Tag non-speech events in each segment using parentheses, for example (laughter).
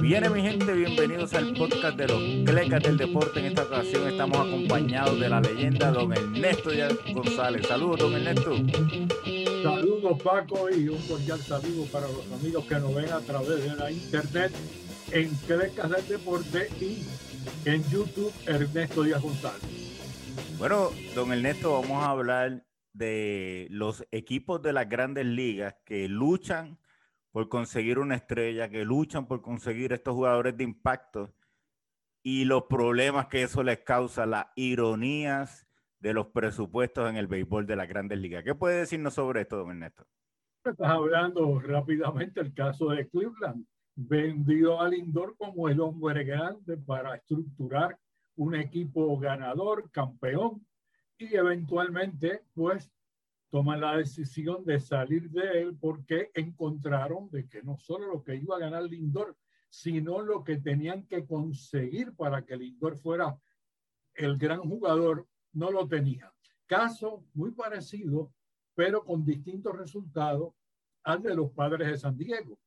Viene mi gente, bienvenidos al podcast de los Clecas del Deporte. En esta ocasión estamos acompañados de la leyenda don Ernesto Díaz González. Saludos, don Ernesto. Saludos Paco y un cordial saludo para los amigos que nos ven a través de la internet en Clecas del Deporte y en YouTube Ernesto Díaz González. Bueno, don Ernesto, vamos a hablar de los equipos de las grandes ligas que luchan por conseguir una estrella, que luchan por conseguir estos jugadores de impacto y los problemas que eso les causa, las ironías de los presupuestos en el béisbol de las grandes ligas. ¿Qué puede decirnos sobre esto, don Ernesto? Estás hablando rápidamente el caso de Cleveland. Vendió a Lindor como el hombre grande para estructurar un equipo ganador, campeón, y eventualmente, pues, toman la decisión de salir de él porque encontraron de que no solo lo que iba a ganar Lindor, sino lo que tenían que conseguir para que Lindor fuera el gran jugador, no lo tenían. Caso muy parecido, pero con distintos resultados al de los padres de San Diego,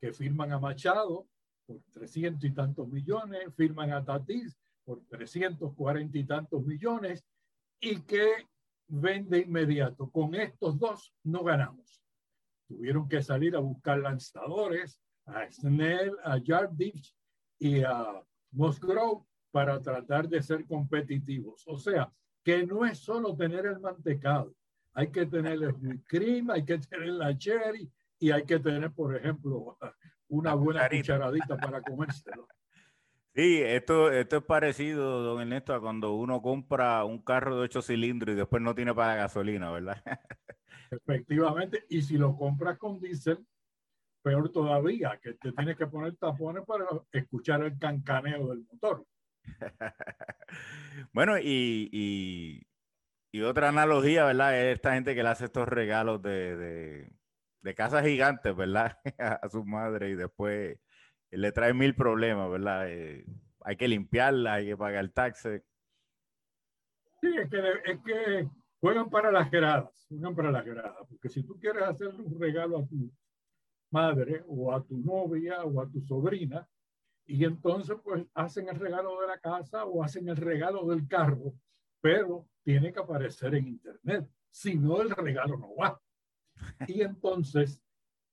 que firman a Machado por 300 y tantos millones, firman a Tatis por 340 y tantos millones, y que vende inmediato. Con estos dos no ganamos. Tuvieron que salir a buscar lanzadores, a Snell, a Jardich y a Musgrove para tratar de ser competitivos. O sea, que no es solo tener el mantecado, hay que tener el cream, hay que tener la cherry y hay que tener, por ejemplo, una buena cucharadita para comérselo. Sí, esto, esto es parecido, don Ernesto, a cuando uno compra un carro de ocho cilindros y después no tiene para gasolina, ¿verdad? (laughs) Efectivamente, y si lo compras con diésel, peor todavía, que te tienes que poner tapones para escuchar el cancaneo del motor. (laughs) bueno, y, otra analogía, ¿verdad? Es esta gente que le hace estos regalos de, de, casas gigantes, ¿verdad? (laughs) a su madre y después le trae mil problemas, ¿verdad? Eh, hay que limpiarla, hay que pagar el taxi. Sí, es que, es que juegan para las gradas, juegan para las gradas, porque si tú quieres hacerle un regalo a tu madre o a tu novia o a tu sobrina, y entonces pues hacen el regalo de la casa o hacen el regalo del carro, pero tiene que aparecer en internet, si no el regalo no va. (laughs) Y entonces,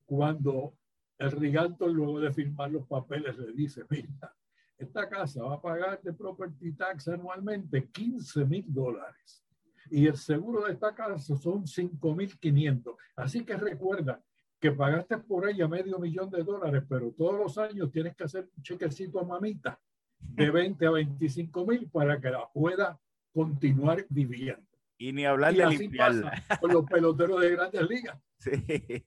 cuando el Riganto, luego de firmar los papeles, le dice, mira, esta casa va a pagar de property tax anualmente 15 mil dólares. Y el seguro de esta casa son 5 mil 500. Así que recuerda que pagaste por ella medio millón de dólares, pero todos los años tienes que hacer un chequecito a mamita de (laughs) 20 a 25 mil para que la pueda continuar viviendo. Y ni hablar de limpiarla. Con los peloteros de grandes ligas. (laughs) Sí.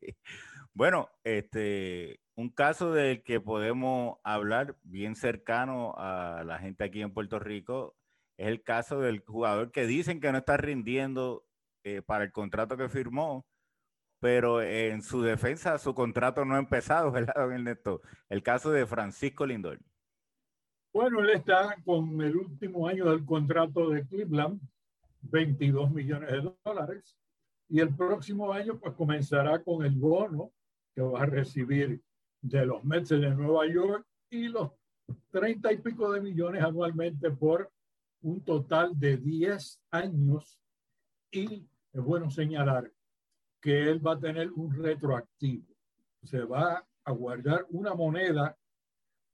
Bueno, este, un caso del que podemos hablar bien cercano a la gente aquí en Puerto Rico es el caso del jugador que dicen que no está rindiendo eh, para el contrato que firmó, pero en su defensa su contrato no ha empezado, (laughs) ¿verdad, don Ernesto? El caso de Francisco Lindor. Bueno, él está con el último año del contrato de Cleveland, 22 millones de dólares, y el próximo año pues comenzará con el bono que va a recibir de los Mets de Nueva York y los 30 y pico de millones anualmente por un total de 10 años y es bueno señalar que él va a tener un retroactivo. Se va a guardar una moneda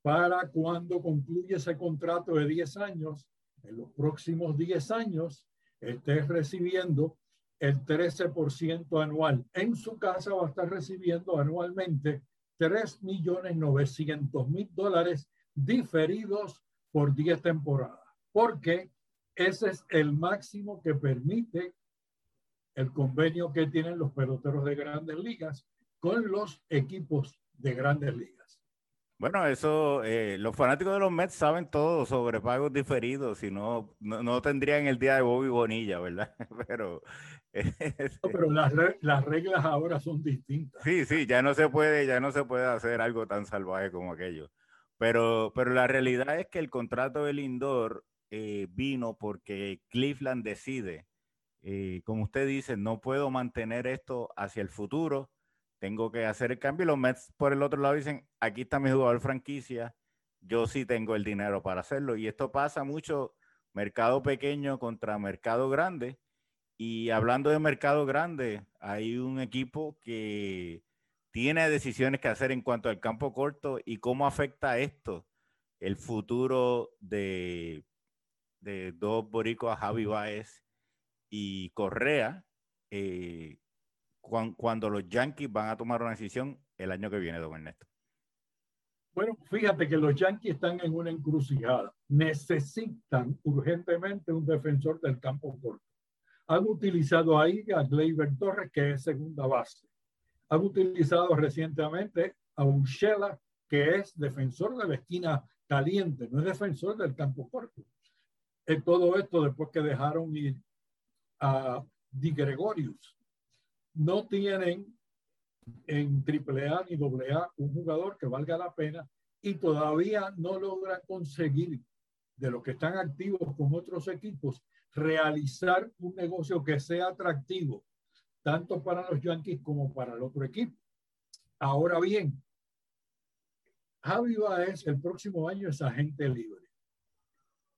para cuando concluye ese contrato de 10 años, en los próximos 10 años, esté recibiendo el 13% anual. En su casa va a estar recibiendo anualmente 3.900.000 dólares diferidos por 10 temporadas, porque ese es el máximo que permite el convenio que tienen los peloteros de grandes ligas con los equipos de grandes ligas. Bueno, eso, eh, los fanáticos de los Mets saben todo sobre pagos diferidos, si no, no, tendrían el día de Bobby Bonilla, ¿verdad? (laughs) Pero, pero las, las, reglas ahora son distintas. Sí, sí, ya no se puede, ya no se puede hacer algo tan salvaje como aquello. Pero, pero la realidad es que el contrato del Lindor eh, vino porque Cleveland decide, eh, como usted dice, no puedo mantener esto hacia el futuro tengo que hacer el cambio. Y los Mets por el otro lado dicen, aquí está mi jugador franquicia, yo sí tengo el dinero para hacerlo. Y esto pasa mucho, mercado pequeño contra mercado grande. Y hablando de mercado grande, hay un equipo que tiene decisiones que hacer en cuanto al campo corto y cómo afecta esto el futuro de, de dos boricuas, Javi Baez y Correa, eh, cuando los Yankees van a tomar una decisión el año que viene, don Ernesto. Bueno, fíjate que los Yankees están en una encrucijada. Necesitan urgentemente un defensor del campo corto. Han utilizado ahí a Gleyber Torres, que es segunda base. Han utilizado recientemente a Urshela, que es defensor de la esquina caliente, no es defensor del campo corto. En todo esto después que dejaron ir a Di Gregorius. No tienen en AAA ni AA un jugador que valga la pena y todavía no logran conseguir de los que están activos con otros equipos realizar un negocio que sea atractivo tanto para los Yankees como para el otro equipo. Ahora bien, Javi Baez el próximo año es agente libre,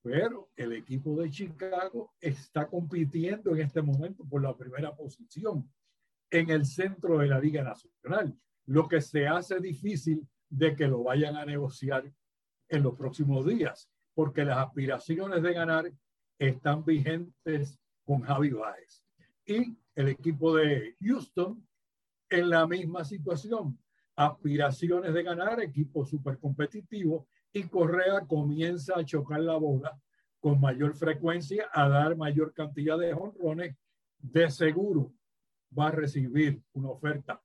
pero el equipo de Chicago está compitiendo en este momento por la primera posición en el centro de la Liga Nacional, lo que se hace difícil de que lo vayan a negociar en los próximos días, porque las aspiraciones de ganar están vigentes con Javi Baez. Y el equipo de Houston en la misma situación, aspiraciones de ganar, equipo súper competitivo, y Correa comienza a chocar la bola con mayor frecuencia, a dar mayor cantidad de honrones, de seguro va a recibir una oferta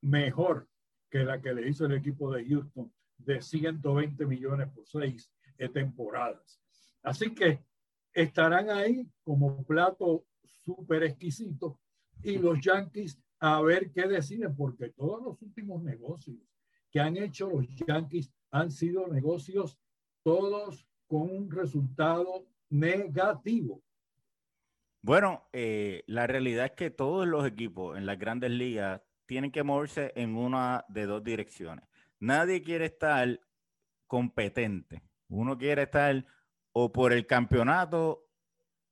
mejor que la que le hizo el equipo de Houston de 120 millones por seis temporadas. Así que estarán ahí como plato súper exquisito y los (laughs) Yankees a ver qué deciden, porque todos los últimos negocios que han hecho los Yankees han sido negocios todos con un resultado negativo. Bueno, eh, la realidad es que todos los equipos en las grandes ligas tienen que moverse en una de dos direcciones. Nadie quiere estar competente. Uno quiere estar o por el campeonato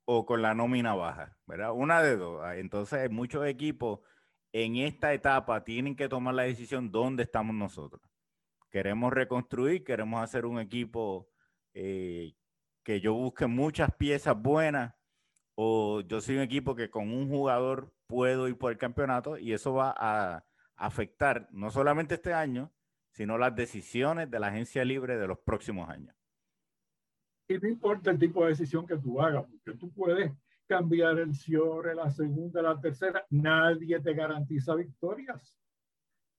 o con la nómina baja, ¿verdad? Una de dos. Ah, entonces, muchos equipos en esta etapa tienen que tomar la decisión dónde estamos nosotros. Queremos reconstruir, queremos hacer un equipo eh, que yo busque muchas piezas buenas o yo soy un equipo que con un jugador puedo ir por el campeonato y eso va a afectar no solamente este año, sino las decisiones de la agencia libre de los próximos años. Y no importa el tipo de decisión que tú hagas, porque tú puedes cambiar el cierre, la segunda, la tercera, nadie te garantiza victorias.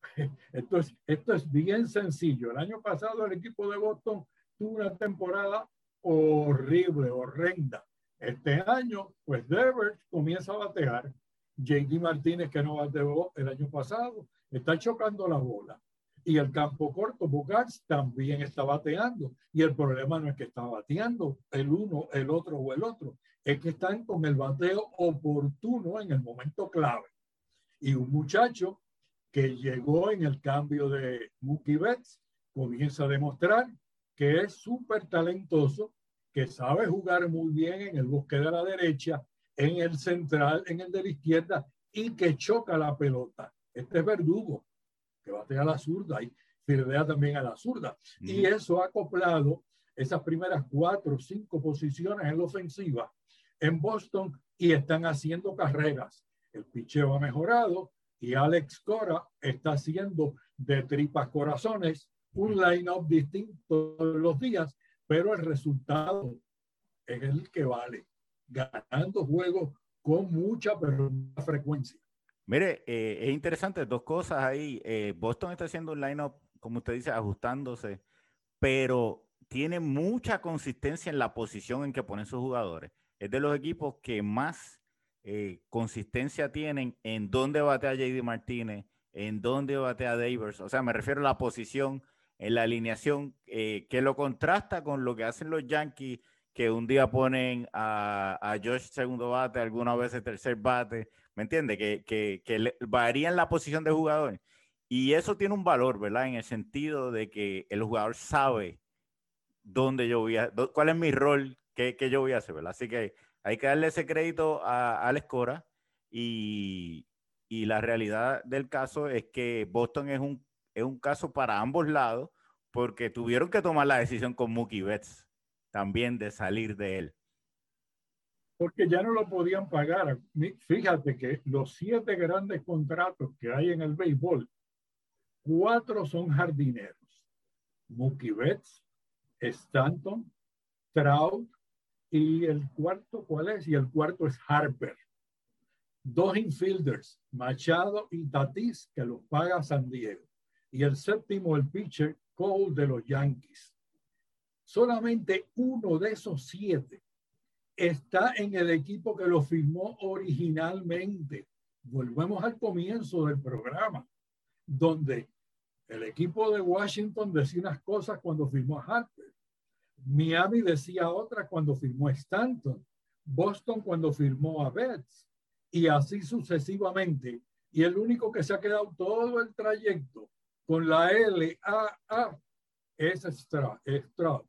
(laughs) Esto es, esto es bien sencillo. El año pasado el equipo de Boston tuvo una temporada horrible, horrenda. Este año, pues Devers comienza a batear. JD Martínez, que no bateó el año pasado, está chocando la bola. Y el campo corto, Bogars, también está bateando. Y el problema no es que está bateando el uno, el otro o el otro. Es que están con el bateo oportuno en el momento clave. Y un muchacho que llegó en el cambio de Mookie Betts comienza a demostrar que es súper talentoso que sabe jugar muy bien en el bosque de la derecha, en el central, en el de la izquierda y que choca la pelota. Este es Verdugo, que batea a la zurda y firdea también a la zurda. Y eso ha acoplado esas primeras cuatro o cinco posiciones en la ofensiva en Boston y están haciendo carreras. El picheo ha mejorado y Alex Cora está haciendo de tripas corazones un line-up distinto todos los días pero el resultado es el que vale, ganando juegos con mucha frecuencia. Mire, eh, es interesante, dos cosas ahí. Eh, Boston está haciendo un lineup, como usted dice, ajustándose, pero tiene mucha consistencia en la posición en que ponen sus jugadores. Es de los equipos que más eh, consistencia tienen en dónde batea JD Martínez, en dónde batea Davis. O sea, me refiero a la posición en la alineación eh, que lo contrasta con lo que hacen los Yankees, que un día ponen a, a Josh segundo bate, alguna vez tercer bate, ¿me entiende? Que, que, que varían la posición de jugador. Y eso tiene un valor, ¿verdad? En el sentido de que el jugador sabe dónde yo voy a, cuál es mi rol, qué, qué yo voy a hacer, ¿verdad? Así que hay que darle ese crédito a, a Alex Cora y, y, la realidad del caso es que Boston es un, es un caso para ambos lados porque tuvieron que tomar la decisión con Mookie Betts también de salir de él. Porque ya no lo podían pagar. Fíjate que los siete grandes contratos que hay en el béisbol Cuatro son jardineros. Mookie Betts, Stanton, Trout y el cuarto, ¿cuál es? Y el cuarto es Harper. Dos infielders, Machado y Tatis, que los paga San Diego. Y el séptimo, el pitcher Cole de los Yankees. Solamente uno de esos siete está en el equipo que lo firmó originalmente. Volvemos al comienzo del programa, donde el equipo de Washington decía unas cosas cuando firmó a Harper. Miami decía otras cuando firmó a Stanton. Boston cuando firmó a Betts. Y así sucesivamente. Y el único que se ha quedado todo el trayecto con la LAA es Stroud,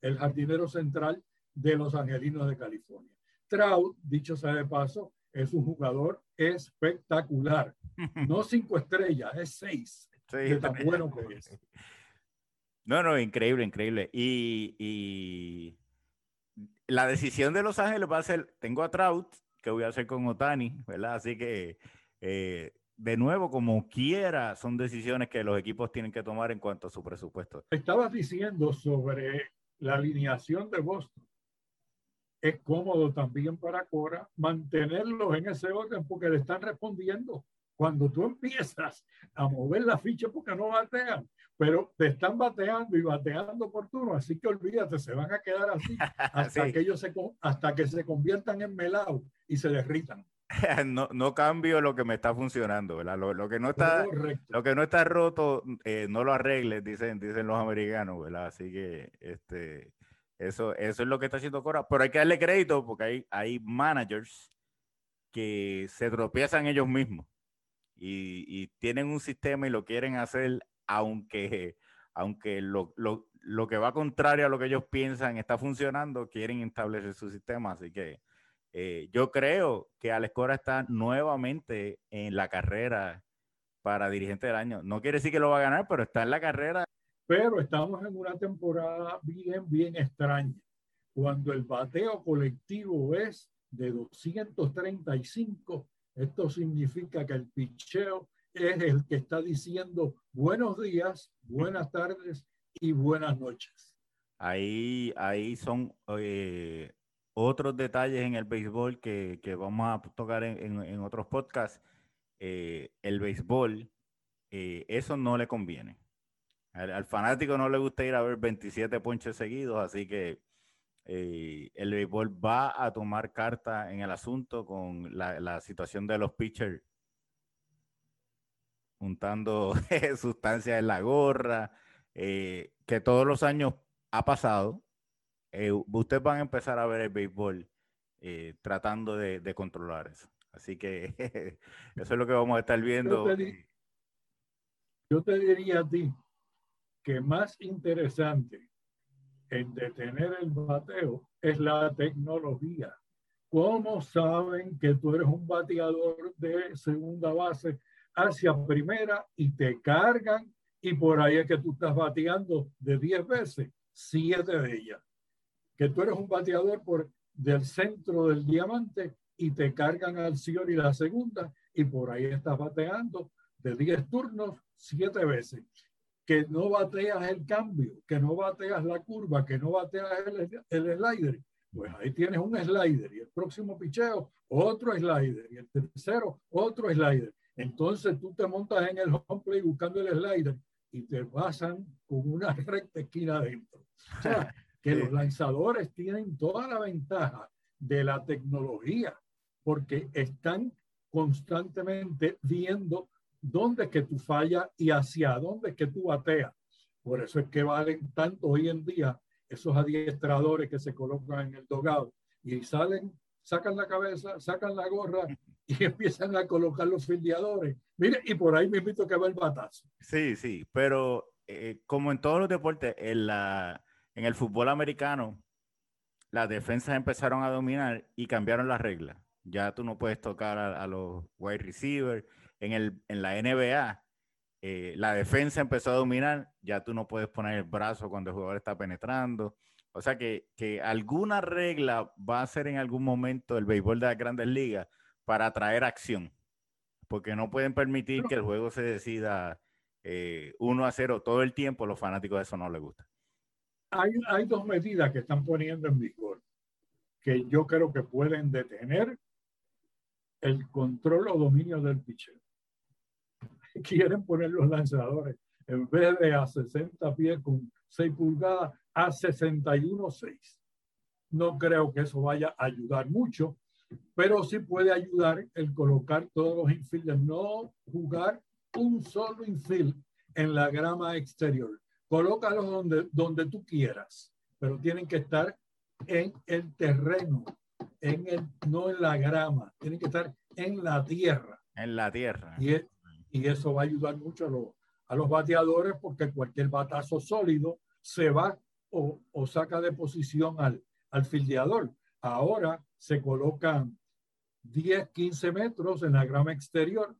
el jardinero central de los Angelinos de California. Trout, dicho sea de paso, es un jugador espectacular. (laughs) No cinco estrellas, es seis. Sí, tan bueno que es. No, no, increíble, increíble. Y, y, la decisión de Los Ángeles va a ser, tengo a Trout, que voy a hacer con Otani, ¿verdad? Así que, eh, de nuevo, como quiera, son decisiones que los equipos tienen que tomar en cuanto a su presupuesto. Estabas diciendo sobre la alineación de Boston. Es cómodo también para Cora mantenerlos en ese orden porque le están respondiendo cuando tú empiezas a mover la ficha porque no batean, pero te están bateando y bateando por turno, así que olvídate, se van a quedar así (laughs) hasta, que, ellos se, hasta que se conviertan en melado y se derritan. (laughs) No, no cambio lo que me está funcionando, ¿verdad? Lo, que, no está, lo que no está roto, eh, no lo arregles, dicen, dicen los americanos, ¿verdad? Así que este, eso, eso es lo que está haciendo Cora. Pero hay que darle crédito porque hay, hay managers que se tropiezan ellos mismos y, tienen un sistema y lo quieren hacer, aunque, aunque lo, lo, lo, que va contrario a lo que ellos piensan está funcionando, quieren establecer su sistema. Así que eh, yo creo que Alex Cora está nuevamente en la carrera para dirigente del año. No quiere decir que lo va a ganar, pero está en la carrera. Pero estamos en una temporada bien, bien extraña. Cuando el bateo colectivo es de 235 esto significa que el picheo es el que está diciendo buenos días, buenas tardes y buenas noches. Ahí, ahí son eh, otros detalles en el béisbol que, que vamos a tocar en, en, otros podcasts. Eh, el béisbol, eh, eso no le conviene. Al, fanático no le gusta ir a ver 27 ponches seguidos, así que eh, el béisbol va a tomar carta en el asunto con la, situación de los pitchers juntando (laughs) sustancias en la gorra, que todos los años ha pasado. Eh, ustedes van a empezar a ver el béisbol tratando de, controlar eso. Así que (laughs) eso es lo que vamos a estar viendo. yo te diría a ti que más interesante en detener el bateo es la tecnología. ¿Cómo saben que tú eres un bateador de segunda base hacia primera y te cargan y por ahí es que tú estás bateando de 10 veces, 7 de ellas? Que tú eres un bateador por del centro del diamante y te cargan al señor y la segunda y por ahí estás bateando de 10 turnos, 7 veces que no bateas el cambio, que no bateas la curva, que no bateas el, el slider, pues ahí tienes un slider y el próximo picheo, otro slider y el tercero, otro slider. Entonces tú te montas en el home play buscando el slider y te pasan con una recta esquina adentro. O sea, (laughs) que los lanzadores tienen toda la ventaja de la tecnología porque están constantemente viendo dónde es que tú fallas y hacia dónde es que tú bateas. Por eso es que valen tanto hoy en día esos adiestradores que se colocan en el dogado y salen sacan la cabeza, sacan la gorra y (laughs) empiezan a colocar los fildeadores. Mire, y por ahí me invito que va el batazo. Sí, sí, pero eh, como en todos los deportes, en, la, en el fútbol americano, las defensas empezaron a dominar y cambiaron las reglas. Ya tú no puedes tocar a, los wide receivers. En, el, en la NBA, eh, la defensa empezó a dominar, ya tú no puedes poner el brazo cuando el jugador está penetrando. O sea que, que alguna regla va a ser en algún momento el béisbol de las grandes ligas para atraer acción, porque no pueden permitir que el juego se decida eh, 1 a 0 todo el tiempo, los fanáticos de eso no les gusta. Hay, hay dos medidas que están poniendo en vigor que yo creo que pueden detener el control o dominio del pitcher. (laughs) Quieren poner los lanzadores en vez de a 60 pies con 6 pulgadas a 61.6. No creo que eso vaya a ayudar mucho, pero sí puede ayudar el colocar todos los infielders, no jugar un solo infield en la grama exterior. Colócalos donde, donde tú quieras, pero tienen que estar en el terreno, en el, no en la grama, tienen que estar en la tierra. En la tierra. Y, y eso va a ayudar mucho a, los, a los bateadores porque cualquier batazo sólido se va o, o saca de posición al, al fildeador. Ahora se colocan 10, 15 metros en la grama exterior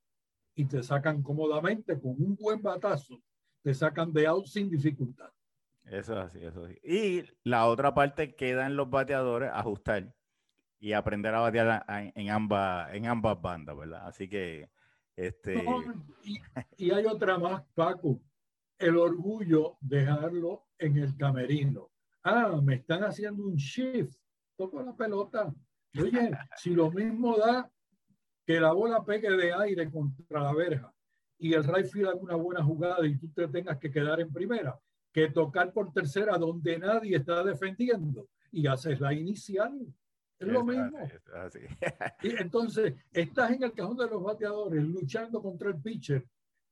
y te sacan cómodamente con un buen batazo, te sacan de out sin dificultad. Eso es así, eso es así. Y la otra parte queda en los bateadores ajustar y aprender a batear en ambas, en ambas bandas, ¿verdad? Así que este... y, y, hay otra más, Paco, el orgullo dejarlo en el camerino. Ah, me están haciendo un shift, toco la pelota. Oye, si lo mismo da que la bola pegue de aire contra la verja y el right field haga una buena jugada y tú te tengas que quedar en primera, que tocar por tercera donde nadie está defendiendo y haces la inicial. Es lo mismo. (laughs) y entonces estás en el cajón de los bateadores luchando contra el pitcher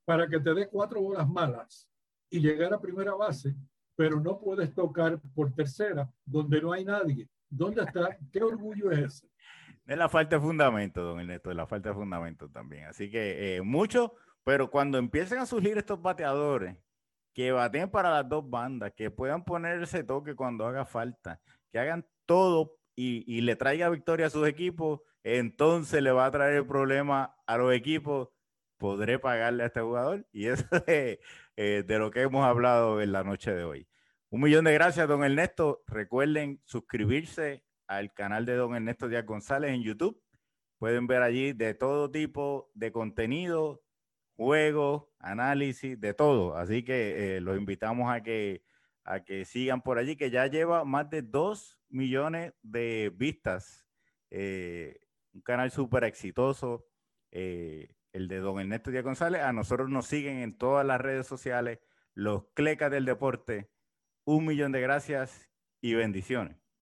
para que te dé cuatro bolas malas y llegar a primera base, pero no puedes tocar por tercera donde no hay nadie. ¿Dónde está? ¿Qué orgullo es ese? Es la falta de fundamento, don Ernesto, es la falta de fundamento también. Así que eh, mucho, pero cuando empiecen a surgir estos bateadores que baten para las dos bandas, que puedan poner ese toque cuando haga falta, que hagan todo y, le traiga victoria a sus equipos, entonces le va a traer el problema a los equipos. Podré pagarle a este jugador y (laughs) eso es eh, de lo que hemos hablado en la noche de hoy. Un millón de gracias, don Ernesto. Recuerden suscribirse al canal de don Ernesto Díaz González en YouTube. Pueden ver allí de todo tipo de contenido, juegos, análisis, de todo. Así que eh, los invitamos a que, a que sigan por allí, que ya lleva más de 2 millones de vistas. Eh, un canal súper exitoso, eh, el de don Ernesto Díaz González. A nosotros nos siguen en todas las redes sociales, los Clecas del Deporte. Un millón de gracias y bendiciones.